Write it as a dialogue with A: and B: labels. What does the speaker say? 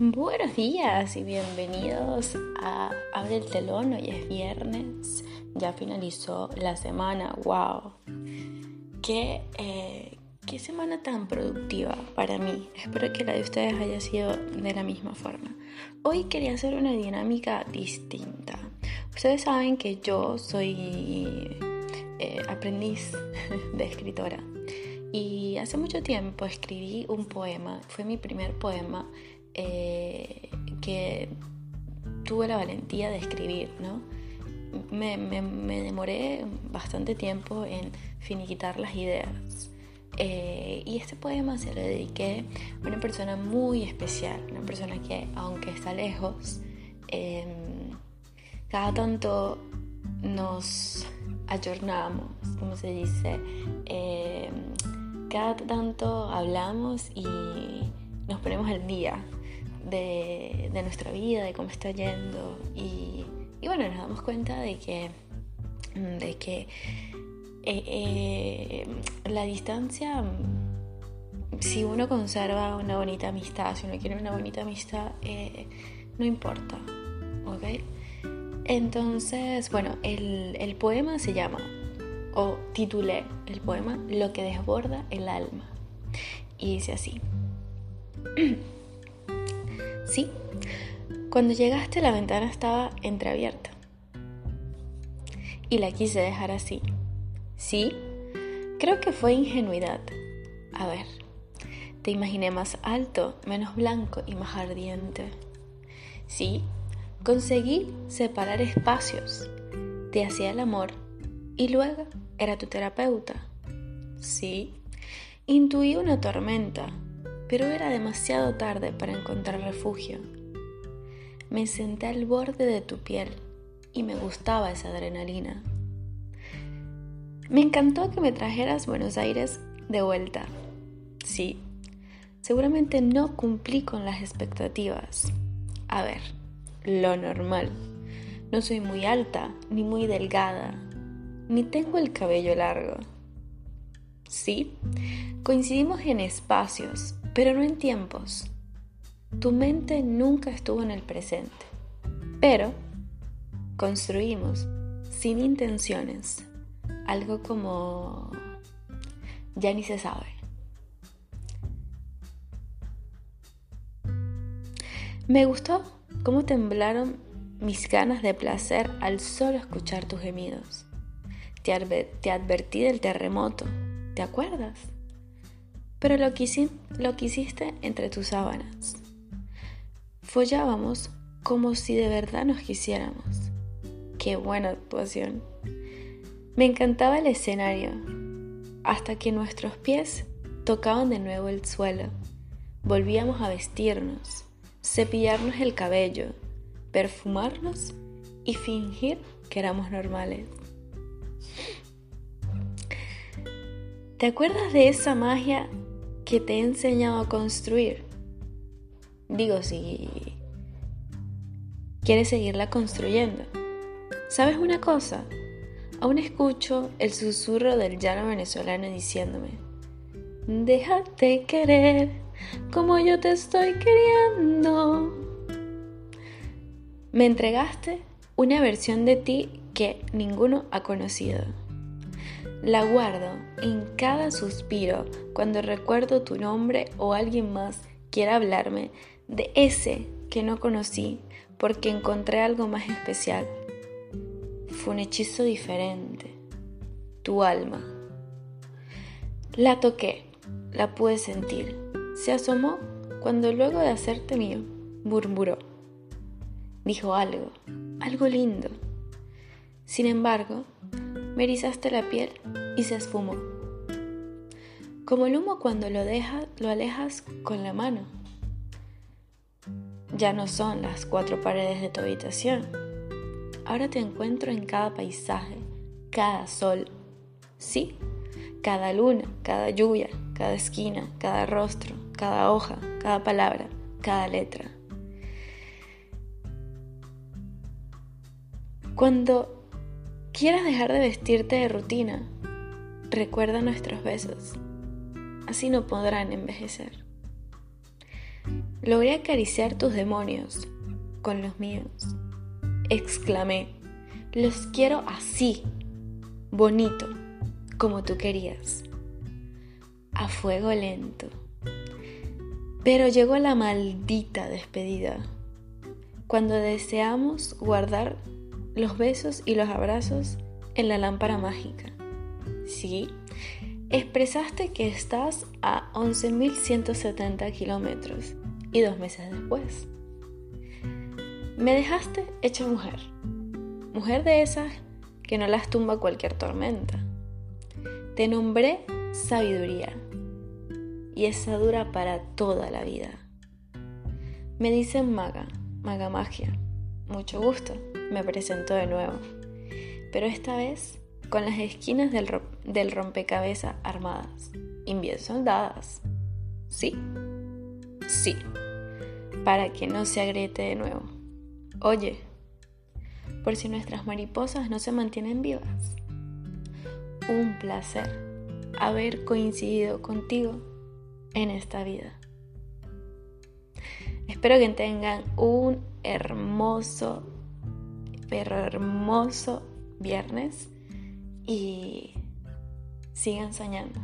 A: Buenos días y bienvenidos a Abre el telón, hoy es viernes, ya finalizó la semana, wow. Qué, eh, qué semana tan productiva para mí, espero que la de ustedes haya sido de la misma forma. Hoy quería hacer una dinámica distinta. Ustedes saben que yo soy eh, aprendiz de escritora y hace mucho tiempo escribí un poema, fue mi primer poema eh, que tuve la valentía de escribir, ¿no? Me, demoré bastante tiempo en finiquitar las ideas. Eh, y este poema se lo dediqué a una persona muy especial, una persona que aunque está lejos, em, cada tanto nos ayornamos, como se dice, em, cada tanto hablamos y nos ponemos al día de, nuestra vida, de cómo está yendo y, bueno, nos damos cuenta de que, de que eh, eh, la distancia, si uno conserva una bonita amistad, si uno quiere una bonita amistad, eh, no importa, ¿ok? Entonces, bueno, el, el poema se llama, o titulé el poema, Lo que desborda el alma. Y dice así. Sí, cuando llegaste la ventana estaba entreabierta. Y la quise dejar así. Sí, creo que fue ingenuidad. A ver, te imaginé más alto, menos blanco y más ardiente. Sí, conseguí separar espacios. Te hacía el amor y luego era tu terapeuta. Sí, intuí una tormenta pero era demasiado tarde para encontrar refugio. Me senté al borde de tu piel y me gustaba esa adrenalina. Me encantó que me trajeras Buenos Aires de vuelta. Sí, seguramente no cumplí con las expectativas. A ver, lo normal. No soy muy alta, ni muy delgada, ni tengo el cabello largo. Sí, coincidimos en espacios, pero no en tiempos. Tu mente nunca estuvo en el presente, pero construimos sin intenciones algo como ya ni se sabe. Me gustó cómo temblaron mis ganas de placer al solo escuchar tus gemidos. Te, te advertí del terremoto, ¿te acuerdas? Pero lo, lo quisiste entre tus sábanas. Follábamos como si de verdad nos quisiéramos. Qué buena actuación. Me encantaba el escenario, hasta que nuestros pies tocaban de nuevo el suelo. Volvíamos a vestirnos, cepillarnos el cabello, perfumarnos y fingir que éramos normales. ¿Te acuerdas de esa magia que te he enseñado a construir. Digo, si quieres seguirla construyendo. ¿Sabes una cosa? Aún escucho el susurro del llano venezolano diciéndome, déjate querer como yo te estoy queriendo. Me entregaste una versión de ti que ninguno ha conocido. La guardo en cada suspiro cuando recuerdo tu nombre o alguien más quiera hablarme de ese que no conocí porque encontré algo más especial. Fue un hechizo diferente. Tu alma. La toqué, la pude sentir. Se asomó cuando luego de hacerte mío, murmuró. Dijo algo, algo lindo. Sin embargo, me la piel y se esfumó. Como el humo cuando lo dejas, lo alejas con la mano. Ya no son las cuatro paredes de tu habitación. Ahora te encuentro en cada paisaje, cada sol. Sí, cada luna, cada lluvia, cada esquina, cada rostro, cada hoja, cada palabra, cada letra. Cuando quieras dejar de vestirte de rutina, recuerda nuestros besos. Así no podrán envejecer. Logré acariciar tus demonios con los míos. Exclamé, los quiero así, bonito, como tú querías. A fuego lento. Pero llegó la maldita despedida, cuando deseamos guardar los besos y los abrazos en la lámpara mágica. Sí, expresaste que estás a 11.170 kilómetros y dos meses después. Me dejaste hecha mujer, mujer de esas que no las tumba cualquier tormenta. Te nombré sabiduría y esa dura para toda la vida. Me dicen maga, maga magia. Mucho gusto, me presento de nuevo, pero esta vez con las esquinas del, del rompecabezas armadas y bien soldadas. Sí, sí, para que no se agriete de nuevo. Oye, por si nuestras mariposas no se mantienen vivas. Un placer haber coincidido contigo en esta vida. Espero que tengan un hermoso, pero hermoso viernes y sigan soñando.